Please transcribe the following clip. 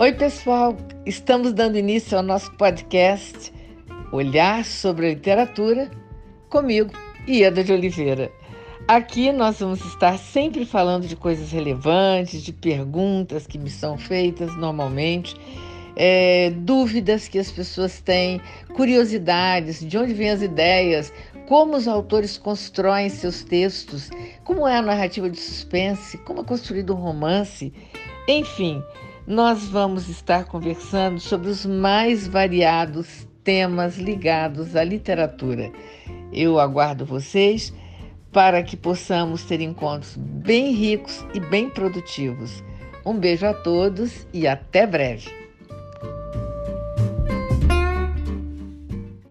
Oi, pessoal! Estamos dando início ao nosso podcast Olhar sobre a Literatura, comigo, Ieda de Oliveira. Aqui nós vamos estar sempre falando de coisas relevantes, de perguntas que me são feitas normalmente, é, dúvidas que as pessoas têm, curiosidades, de onde vêm as ideias, como os autores constroem seus textos, como é a narrativa de suspense, como é construído um romance, enfim nós vamos estar conversando sobre os mais variados temas ligados à literatura. Eu aguardo vocês para que possamos ter encontros bem ricos e bem produtivos. Um beijo a todos e até breve!